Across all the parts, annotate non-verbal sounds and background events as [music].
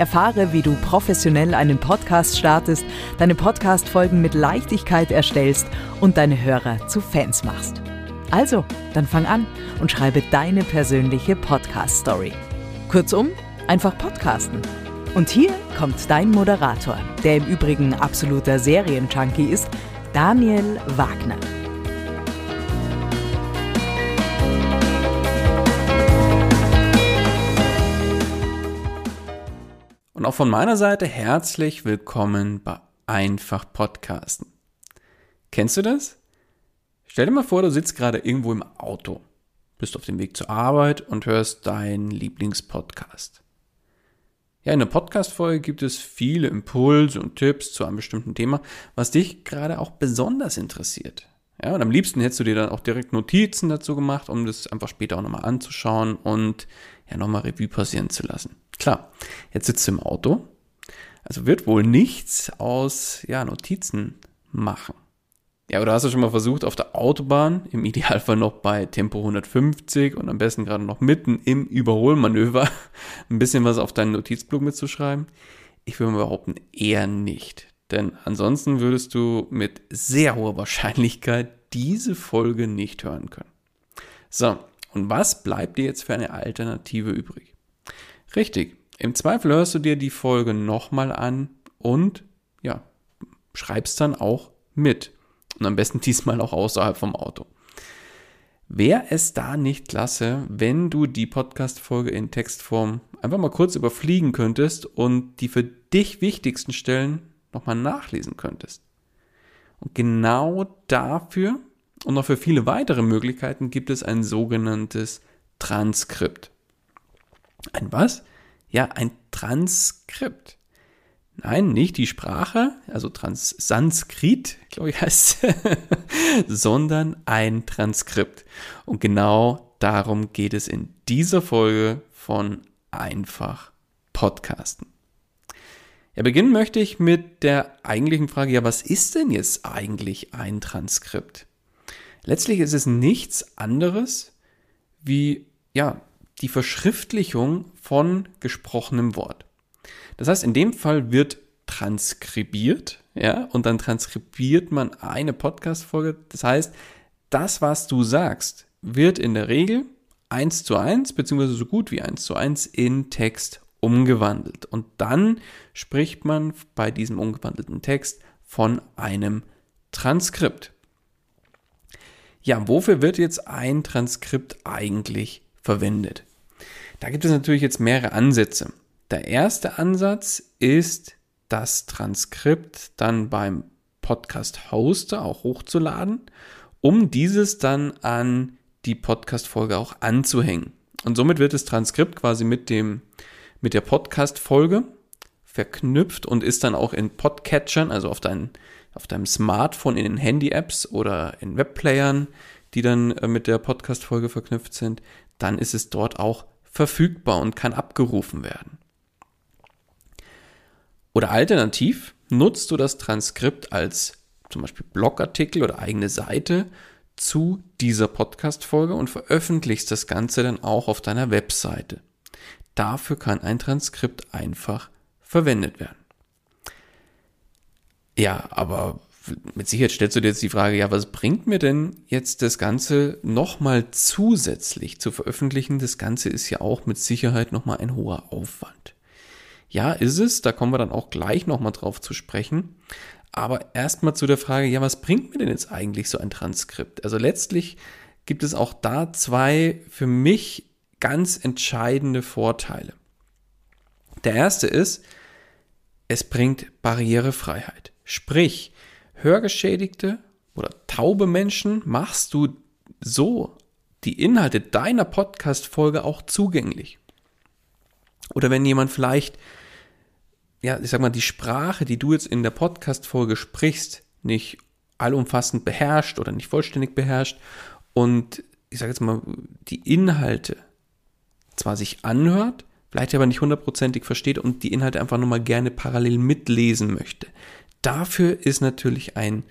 Erfahre, wie du professionell einen Podcast startest, deine Podcast-Folgen mit Leichtigkeit erstellst und deine Hörer zu Fans machst. Also, dann fang an und schreibe deine persönliche Podcast-Story. Kurzum, einfach podcasten. Und hier kommt dein Moderator, der im Übrigen absoluter Serienjunkie ist, Daniel Wagner. Auch von meiner Seite herzlich willkommen bei Einfach Podcasten. Kennst du das? Stell dir mal vor, du sitzt gerade irgendwo im Auto, bist auf dem Weg zur Arbeit und hörst deinen Lieblingspodcast. Ja, in der Podcast-Folge gibt es viele Impulse und Tipps zu einem bestimmten Thema, was dich gerade auch besonders interessiert. Ja, und am liebsten hättest du dir dann auch direkt Notizen dazu gemacht, um das einfach später auch nochmal anzuschauen und ja nochmal Revue passieren zu lassen. Klar, jetzt sitzt du im Auto, also wird wohl nichts aus ja, Notizen machen. Ja, oder hast du schon mal versucht, auf der Autobahn, im Idealfall noch bei Tempo 150 und am besten gerade noch mitten im Überholmanöver, [laughs] ein bisschen was auf deinen Notizblock mitzuschreiben? Ich würde mal behaupten, eher nicht. Denn ansonsten würdest du mit sehr hoher Wahrscheinlichkeit diese Folge nicht hören können. So, und was bleibt dir jetzt für eine Alternative übrig? Richtig. Im Zweifel hörst du dir die Folge nochmal an und ja, schreibst dann auch mit. Und am besten [laughs] diesmal auch außerhalb vom Auto. Wäre es da nicht klasse, wenn du die Podcast-Folge in Textform einfach mal kurz überfliegen könntest und die für dich wichtigsten Stellen nochmal nachlesen könntest? Und genau dafür und noch für viele weitere Möglichkeiten gibt es ein sogenanntes Transkript. Ein was? Ja, ein Transkript. Nein, nicht die Sprache, also Trans Sanskrit, glaube ich heißt [laughs] sondern ein Transkript. Und genau darum geht es in dieser Folge von Einfach Podcasten. Ja, beginnen möchte ich mit der eigentlichen Frage, ja, was ist denn jetzt eigentlich ein Transkript? Letztlich ist es nichts anderes wie, ja, die Verschriftlichung von gesprochenem Wort. Das heißt, in dem Fall wird transkribiert, ja, und dann transkribiert man eine Podcast-Folge. Das heißt, das, was du sagst, wird in der Regel eins zu eins, beziehungsweise so gut wie eins zu eins in Text umgewandelt. Und dann spricht man bei diesem umgewandelten Text von einem Transkript. Ja, wofür wird jetzt ein Transkript eigentlich verwendet? Da gibt es natürlich jetzt mehrere Ansätze. Der erste Ansatz ist, das Transkript dann beim Podcast-Hoster auch hochzuladen, um dieses dann an die Podcast-Folge auch anzuhängen. Und somit wird das Transkript quasi mit dem, mit der Podcast-Folge verknüpft und ist dann auch in Podcatchern, also auf, dein, auf deinem Smartphone, in den Handy-Apps oder in Webplayern, die dann äh, mit der Podcast-Folge verknüpft sind, dann ist es dort auch verfügbar und kann abgerufen werden. Oder alternativ nutzt du das Transkript als zum Beispiel Blogartikel oder eigene Seite zu dieser Podcast-Folge und veröffentlichst das Ganze dann auch auf deiner Webseite. Dafür kann ein Transkript einfach verwendet werden. Ja, aber mit Sicherheit stellst du dir jetzt die Frage, ja, was bringt mir denn jetzt das Ganze nochmal zusätzlich zu veröffentlichen? Das Ganze ist ja auch mit Sicherheit nochmal ein hoher Aufwand. Ja, ist es, da kommen wir dann auch gleich nochmal drauf zu sprechen. Aber erstmal zu der Frage, ja, was bringt mir denn jetzt eigentlich so ein Transkript? Also letztlich gibt es auch da zwei für mich ganz entscheidende Vorteile. Der erste ist, es bringt Barrierefreiheit. Sprich, Hörgeschädigte oder taube Menschen machst du so die Inhalte deiner Podcast-Folge auch zugänglich. Oder wenn jemand vielleicht, ja, ich sag mal, die Sprache, die du jetzt in der Podcast-Folge sprichst, nicht allumfassend beherrscht oder nicht vollständig beherrscht und ich sage jetzt mal, die Inhalte zwar sich anhört, vielleicht aber nicht hundertprozentig versteht und die Inhalte einfach nochmal gerne parallel mitlesen möchte. Dafür ist natürlich ein,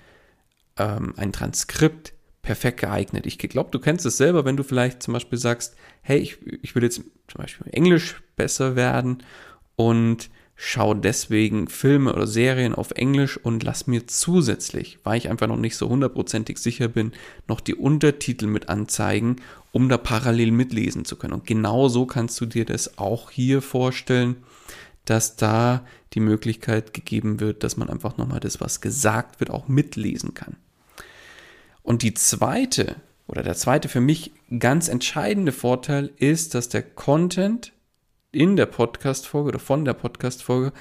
ähm, ein Transkript perfekt geeignet. Ich glaube, du kennst es selber, wenn du vielleicht zum Beispiel sagst, hey, ich, ich will jetzt zum Beispiel Englisch besser werden und schaue deswegen Filme oder Serien auf Englisch und lass mir zusätzlich, weil ich einfach noch nicht so hundertprozentig sicher bin, noch die Untertitel mit anzeigen, um da parallel mitlesen zu können. Und genau so kannst du dir das auch hier vorstellen, dass da die Möglichkeit gegeben wird, dass man einfach nochmal das, was gesagt wird, auch mitlesen kann. Und die zweite oder der zweite für mich ganz entscheidende Vorteil ist, dass der Content in der Podcast-Folge oder von der Podcast-Folge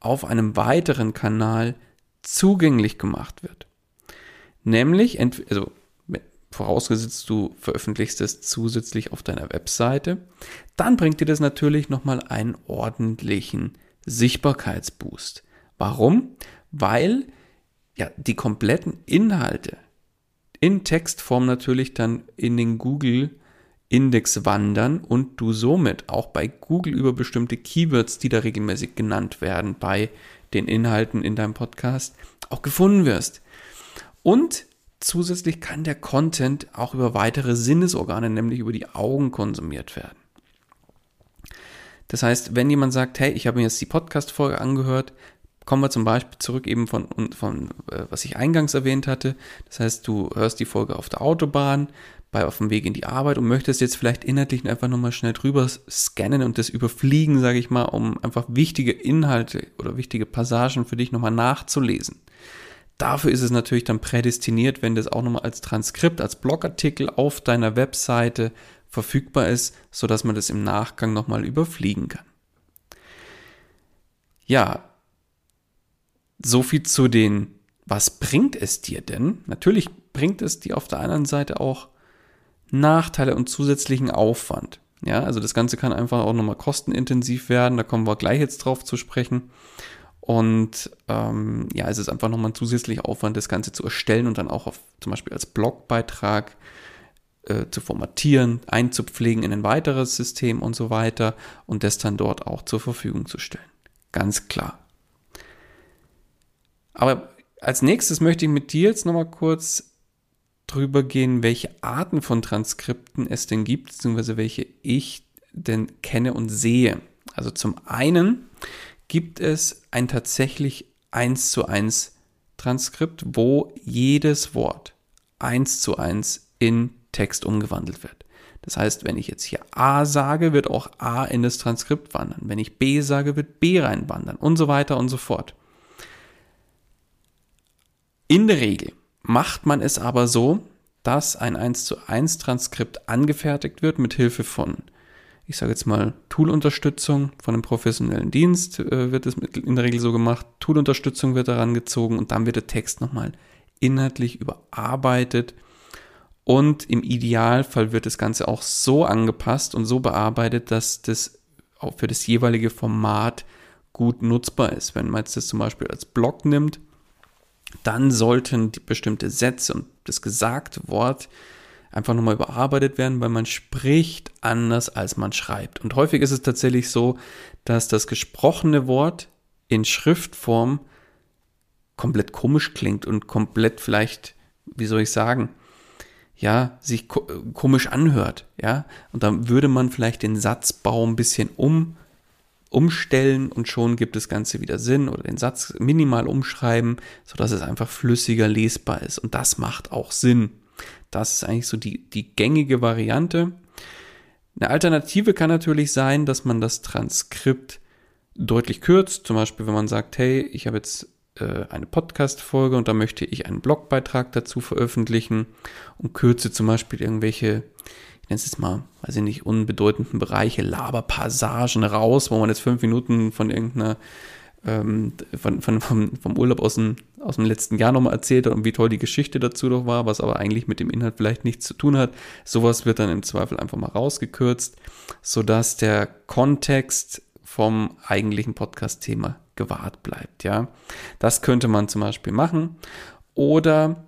auf einem weiteren Kanal zugänglich gemacht wird. Nämlich, also vorausgesetzt du veröffentlichst es zusätzlich auf deiner Webseite, dann bringt dir das natürlich nochmal einen ordentlichen Sichtbarkeitsboost. Warum? Weil ja die kompletten Inhalte in Textform natürlich dann in den Google Index wandern und du somit auch bei Google über bestimmte Keywords, die da regelmäßig genannt werden bei den Inhalten in deinem Podcast, auch gefunden wirst. Und zusätzlich kann der Content auch über weitere Sinnesorgane, nämlich über die Augen konsumiert werden. Das heißt, wenn jemand sagt, hey, ich habe mir jetzt die Podcast-Folge angehört, kommen wir zum Beispiel zurück eben von, von äh, was ich eingangs erwähnt hatte. Das heißt, du hörst die Folge auf der Autobahn, bei auf dem Weg in die Arbeit und möchtest jetzt vielleicht inhaltlich einfach nochmal schnell drüber scannen und das überfliegen, sage ich mal, um einfach wichtige Inhalte oder wichtige Passagen für dich nochmal nachzulesen. Dafür ist es natürlich dann prädestiniert, wenn das auch nochmal als Transkript, als Blogartikel auf deiner Webseite verfügbar ist, sodass man das im Nachgang nochmal überfliegen kann. Ja, so viel zu den, was bringt es dir denn? Natürlich bringt es dir auf der anderen Seite auch Nachteile und zusätzlichen Aufwand. Ja, also das Ganze kann einfach auch nochmal kostenintensiv werden, da kommen wir gleich jetzt drauf zu sprechen. Und ähm, ja, es ist einfach nochmal ein zusätzlicher Aufwand, das Ganze zu erstellen und dann auch auf, zum Beispiel als Blogbeitrag äh, zu formatieren, einzupflegen in ein weiteres System und so weiter und das dann dort auch zur Verfügung zu stellen. Ganz klar. Aber als nächstes möchte ich mit dir jetzt nochmal kurz drüber gehen, welche Arten von Transkripten es denn gibt, beziehungsweise welche ich denn kenne und sehe. Also zum einen gibt es ein tatsächlich eins zu eins Transkript, wo jedes Wort eins zu eins in Text umgewandelt wird. Das heißt, wenn ich jetzt hier A sage, wird auch A in das Transkript wandern. Wenn ich B sage, wird B reinwandern und so weiter und so fort. In der Regel macht man es aber so, dass ein 1 zu 1 Transkript angefertigt wird mit Hilfe von, ich sage jetzt mal, Toolunterstützung von einem professionellen Dienst äh, wird es in der Regel so gemacht. Toolunterstützung wird daran gezogen und dann wird der Text nochmal inhaltlich überarbeitet und im Idealfall wird das Ganze auch so angepasst und so bearbeitet, dass das auch für das jeweilige Format gut nutzbar ist. Wenn man jetzt das zum Beispiel als Blog nimmt, dann sollten die bestimmte Sätze und das gesagte Wort einfach nochmal überarbeitet werden, weil man spricht anders, als man schreibt. Und häufig ist es tatsächlich so, dass das gesprochene Wort in Schriftform komplett komisch klingt und komplett vielleicht, wie soll ich sagen, ja, sich ko komisch anhört, ja. Und dann würde man vielleicht den Satzbau ein bisschen um, umstellen und schon gibt das Ganze wieder Sinn oder den Satz minimal umschreiben, sodass es einfach flüssiger lesbar ist. Und das macht auch Sinn. Das ist eigentlich so die, die gängige Variante. Eine Alternative kann natürlich sein, dass man das Transkript deutlich kürzt. Zum Beispiel, wenn man sagt, hey, ich habe jetzt äh, eine Podcast-Folge und da möchte ich einen Blogbeitrag dazu veröffentlichen und kürze zum Beispiel irgendwelche, ich nenne es jetzt mal, weiß ich nicht, unbedeutenden Bereiche, Laberpassagen raus, wo man jetzt fünf Minuten von irgendeiner ähm, von, von, vom, vom Urlaub aus dem, aus dem letzten Jahr nochmal erzählt hat und wie toll die Geschichte dazu doch war, was aber eigentlich mit dem Inhalt vielleicht nichts zu tun hat. Sowas wird dann im Zweifel einfach mal rausgekürzt, sodass der Kontext vom eigentlichen Podcast-Thema gewahrt bleibt, ja. Das könnte man zum Beispiel machen. Oder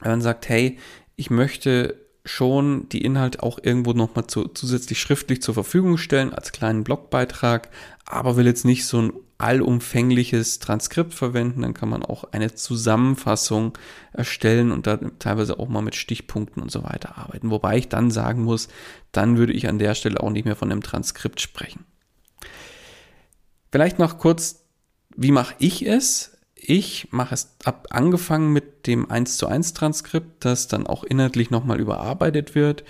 wenn man sagt, hey, ich möchte schon die Inhalte auch irgendwo nochmal zu, zusätzlich schriftlich zur Verfügung stellen als kleinen Blogbeitrag, aber will jetzt nicht so ein allumfängliches Transkript verwenden, dann kann man auch eine Zusammenfassung erstellen und da teilweise auch mal mit Stichpunkten und so weiter arbeiten. Wobei ich dann sagen muss, dann würde ich an der Stelle auch nicht mehr von einem Transkript sprechen. Vielleicht noch kurz, wie mache ich es? Ich mache es ab angefangen mit dem 1 zu 1 Transkript, das dann auch inhaltlich nochmal überarbeitet wird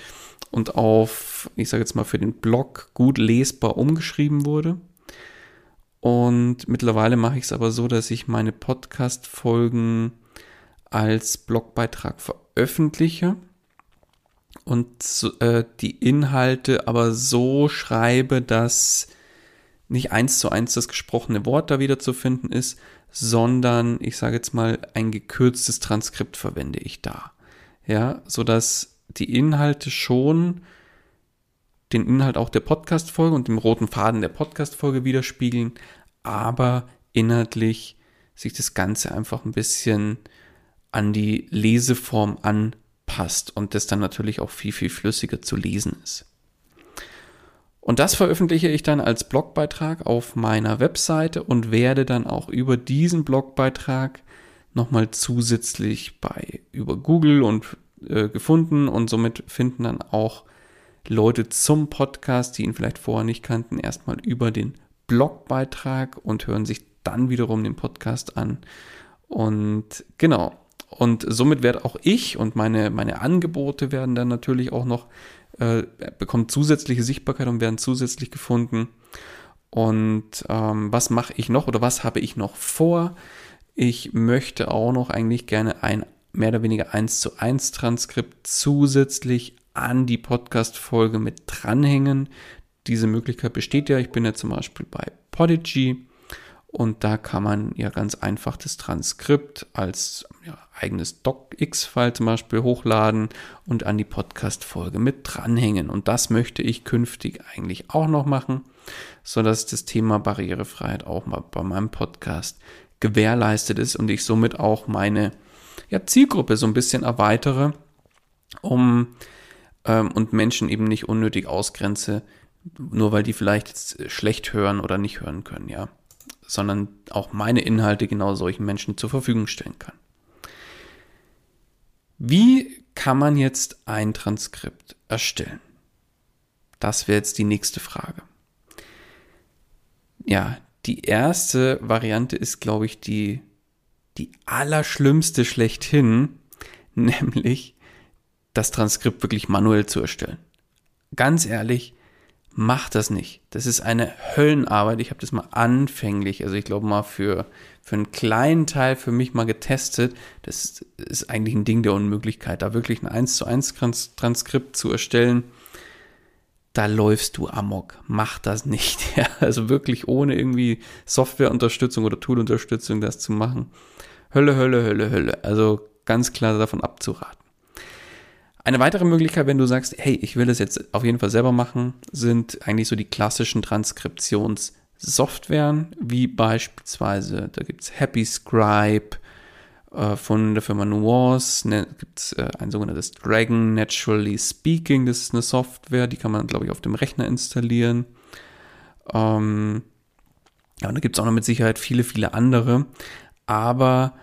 und auf, ich sage jetzt mal, für den Blog gut lesbar umgeschrieben wurde. Und mittlerweile mache ich es aber so, dass ich meine Podcast-Folgen als Blogbeitrag veröffentliche und äh, die Inhalte aber so schreibe, dass nicht eins zu eins das gesprochene Wort da wieder zu finden ist, sondern ich sage jetzt mal ein gekürztes Transkript verwende ich da. Ja, so dass die Inhalte schon den Inhalt auch der Podcast-Folge und dem roten Faden der Podcast-Folge widerspiegeln, aber inhaltlich sich das Ganze einfach ein bisschen an die Leseform anpasst und das dann natürlich auch viel, viel flüssiger zu lesen ist. Und das veröffentliche ich dann als Blogbeitrag auf meiner Webseite und werde dann auch über diesen Blogbeitrag nochmal zusätzlich bei über Google und äh, gefunden und somit finden dann auch Leute zum Podcast, die ihn vielleicht vorher nicht kannten, erstmal über den Blogbeitrag und hören sich dann wiederum den Podcast an. Und genau. Und somit werde auch ich und meine, meine Angebote werden dann natürlich auch noch, äh, bekommen zusätzliche Sichtbarkeit und werden zusätzlich gefunden. Und ähm, was mache ich noch oder was habe ich noch vor? Ich möchte auch noch eigentlich gerne ein mehr oder weniger 1 zu 1 Transkript zusätzlich an die Podcast-Folge mit dranhängen. Diese Möglichkeit besteht ja. Ich bin ja zum Beispiel bei Podigy und da kann man ja ganz einfach das Transkript als ja, eigenes DocX-File zum Beispiel hochladen und an die Podcast-Folge mit dranhängen. Und das möchte ich künftig eigentlich auch noch machen, sodass das Thema Barrierefreiheit auch mal bei meinem Podcast gewährleistet ist und ich somit auch meine ja, Zielgruppe so ein bisschen erweitere, um ähm, und Menschen eben nicht unnötig ausgrenze, nur weil die vielleicht schlecht hören oder nicht hören können, ja, sondern auch meine Inhalte genau solchen Menschen zur Verfügung stellen kann. Wie kann man jetzt ein Transkript erstellen? Das wäre jetzt die nächste Frage. Ja, die erste Variante ist, glaube ich, die, die allerschlimmste schlechthin, [laughs] nämlich das Transkript wirklich manuell zu erstellen. Ganz ehrlich, macht das nicht. Das ist eine Höllenarbeit. Ich habe das mal anfänglich, also ich glaube mal für, für einen kleinen Teil für mich mal getestet. Das ist eigentlich ein Ding der Unmöglichkeit, da wirklich ein 1 zu 1 Transkript zu erstellen. Da läufst du amok. Mach das nicht. [laughs] Ja, also wirklich ohne irgendwie Softwareunterstützung oder Toolunterstützung das zu machen. Hölle, Hölle, Hölle, Hölle. Also ganz klar davon abzuraten. Eine weitere Möglichkeit, wenn du sagst, hey, ich will das jetzt auf jeden Fall selber machen, sind eigentlich so die klassischen Transkriptionssoftwaren, wie beispielsweise, da gibt es Happy Scribe äh, von der Firma Nuance, ne, gibt es äh, ein sogenanntes Dragon Naturally Speaking, das ist eine Software, die kann man, glaube ich, auf dem Rechner installieren. Ähm, ja, und da gibt es auch noch mit Sicherheit viele, viele andere. Aber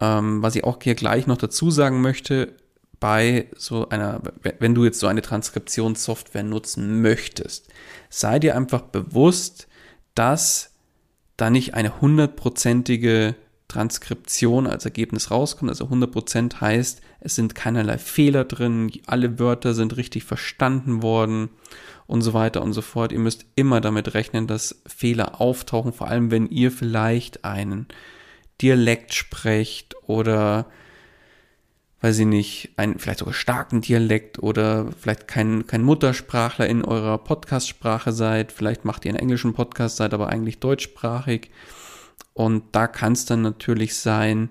ähm, was ich auch hier gleich noch dazu sagen möchte, bei so einer, wenn du jetzt so eine Transkriptionssoftware nutzen möchtest, sei dir einfach bewusst, dass da nicht eine hundertprozentige Transkription als Ergebnis rauskommt. Also 100% heißt, es sind keinerlei Fehler drin, alle Wörter sind richtig verstanden worden und so weiter und so fort. Ihr müsst immer damit rechnen, dass Fehler auftauchen, vor allem wenn ihr vielleicht einen Dialekt sprecht oder weiß ich nicht, einen vielleicht sogar starken Dialekt oder vielleicht kein, kein Muttersprachler in eurer Podcast-Sprache seid, vielleicht macht ihr einen englischen Podcast, seid aber eigentlich deutschsprachig. Und da kann es dann natürlich sein,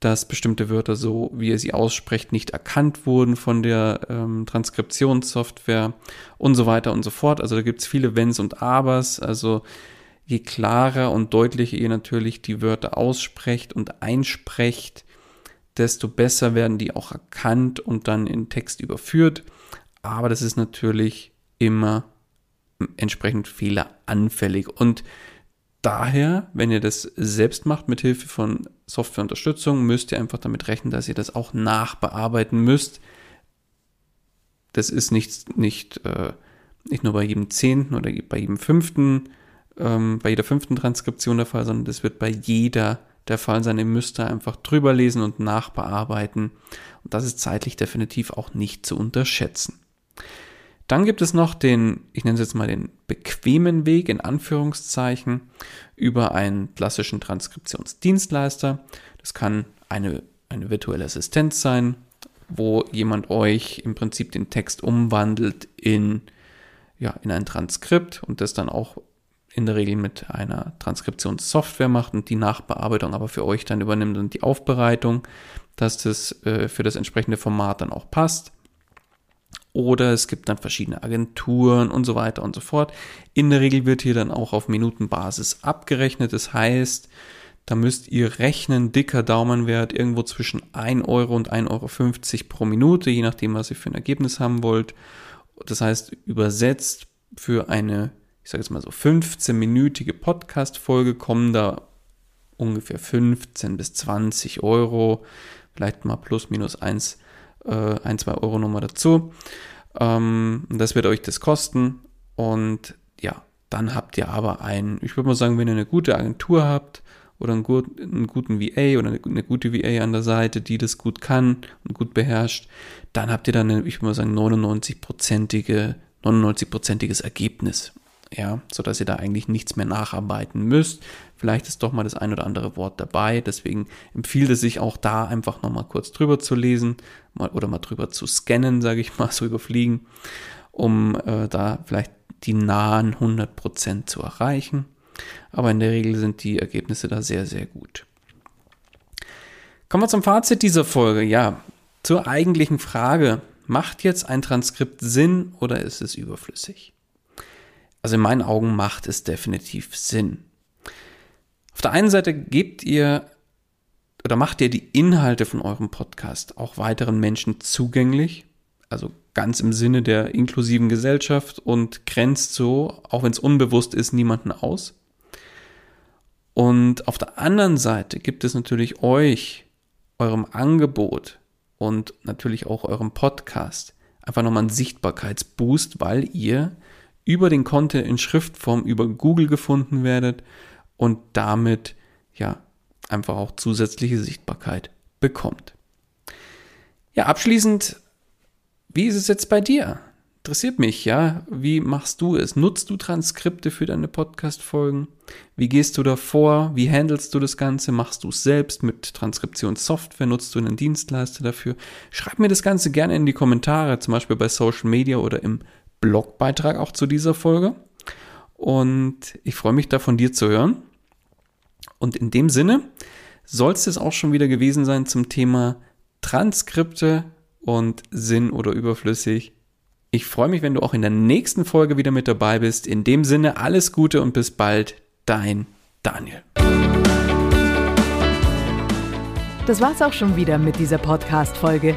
dass bestimmte Wörter so, wie ihr sie aussprecht, nicht erkannt wurden von der ähm, Transkriptionssoftware und so weiter und so fort. Also da gibt es viele Wenns und Abers. Also je klarer und deutlicher ihr natürlich die Wörter aussprecht und einsprecht, desto besser werden die auch erkannt und dann in Text überführt. Aber das ist natürlich immer entsprechend fehleranfällig. Und daher, wenn ihr das selbst macht mit Hilfe von Softwareunterstützung, müsst ihr einfach damit rechnen, dass ihr das auch nachbearbeiten müsst. Das ist nicht, nicht, äh, nicht nur bei jedem zehnten oder bei jedem fünften, ähm, bei jeder fünften Transkription der Fall, sondern das wird bei jeder der Fall sein. Ihr müsst da einfach drüber lesen und nachbearbeiten. Und das ist zeitlich definitiv auch nicht zu unterschätzen. Dann gibt es noch den, ich nenne es jetzt mal den bequemen Weg in Anführungszeichen über einen klassischen Transkriptionsdienstleister. Das kann eine, eine virtuelle Assistenz sein, wo jemand euch im Prinzip den Text umwandelt in, ja, in ein Transkript und das dann auch in der Regel mit einer Transkriptionssoftware macht und die Nachbearbeitung aber für euch dann übernimmt und die Aufbereitung, dass das äh, für das entsprechende Format dann auch passt. Oder es gibt dann verschiedene Agenturen und so weiter und so fort. In der Regel wird hier dann auch auf Minutenbasis abgerechnet. Das heißt, da müsst ihr rechnen, dicker Daumenwert, irgendwo zwischen 1 Euro und 1,50 Euro pro Minute, je nachdem, was ihr für ein Ergebnis haben wollt. Das heißt, übersetzt für eine ich sage jetzt mal so 15-minütige Podcast-Folge kommen da ungefähr 15 bis 20 Euro, vielleicht mal plus minus 1, äh, 1 2 Euro nochmal dazu. Ähm, das wird euch das kosten und ja, dann habt ihr aber einen, ich würde mal sagen, wenn ihr eine gute Agentur habt oder einen, gut, einen guten VA oder eine, eine, gute VA an der Seite, die das gut kann und gut beherrscht, dann habt ihr dann, eine, ich würde mal sagen, 99-prozentige 99-prozentiges Ergebnis ja, so dass ihr da eigentlich nichts mehr nacharbeiten müsst. Vielleicht ist doch mal das ein oder andere Wort dabei, deswegen empfiehlt es sich auch da einfach nochmal kurz drüber zu lesen mal, oder mal drüber zu scannen, sage ich mal, [laughs] so überfliegen, um äh, da vielleicht die nahen 100% zu erreichen. Aber in der Regel sind die Ergebnisse da sehr, sehr gut. Kommen wir zum Fazit dieser Folge. Ja, zur eigentlichen Frage. Macht jetzt ein Transkript Sinn oder ist es überflüssig? Also in meinen Augen macht es definitiv Sinn. Auf der einen Seite gebt ihr oder macht ihr die Inhalte von eurem Podcast auch weiteren Menschen zugänglich, also ganz im Sinne der inklusiven Gesellschaft und grenzt so, auch wenn es unbewusst ist, niemanden aus. Und auf der anderen Seite gibt es natürlich euch, eurem Angebot und natürlich auch eurem Podcast einfach nochmal einen Sichtbarkeitsboost, weil ihr über den Content in Schriftform über Google gefunden werdet und damit ja einfach auch zusätzliche Sichtbarkeit bekommt. Ja, abschließend, wie ist es jetzt bei dir? Interessiert mich, ja. Wie machst du es? Nutzt du Transkripte für deine Podcast-Folgen? Wie gehst du da vor? Wie handelst du das Ganze? Machst du es selbst mit Transkriptionssoftware? Nutzt du einen Dienstleister dafür? Schreib mir das Ganze gerne in die Kommentare, zum Beispiel bei Social Media oder im Blogbeitrag auch zu dieser Folge. Und ich freue mich da von dir zu hören. Und in dem Sinne soll es das auch schon wieder gewesen sein zum Thema Transkripte und Sinn oder überflüssig. Ich freue mich, wenn du auch in der nächsten Folge wieder mit dabei bist. In dem Sinne alles Gute und bis bald, dein Daniel. Das war's auch schon wieder mit dieser Podcast-Folge.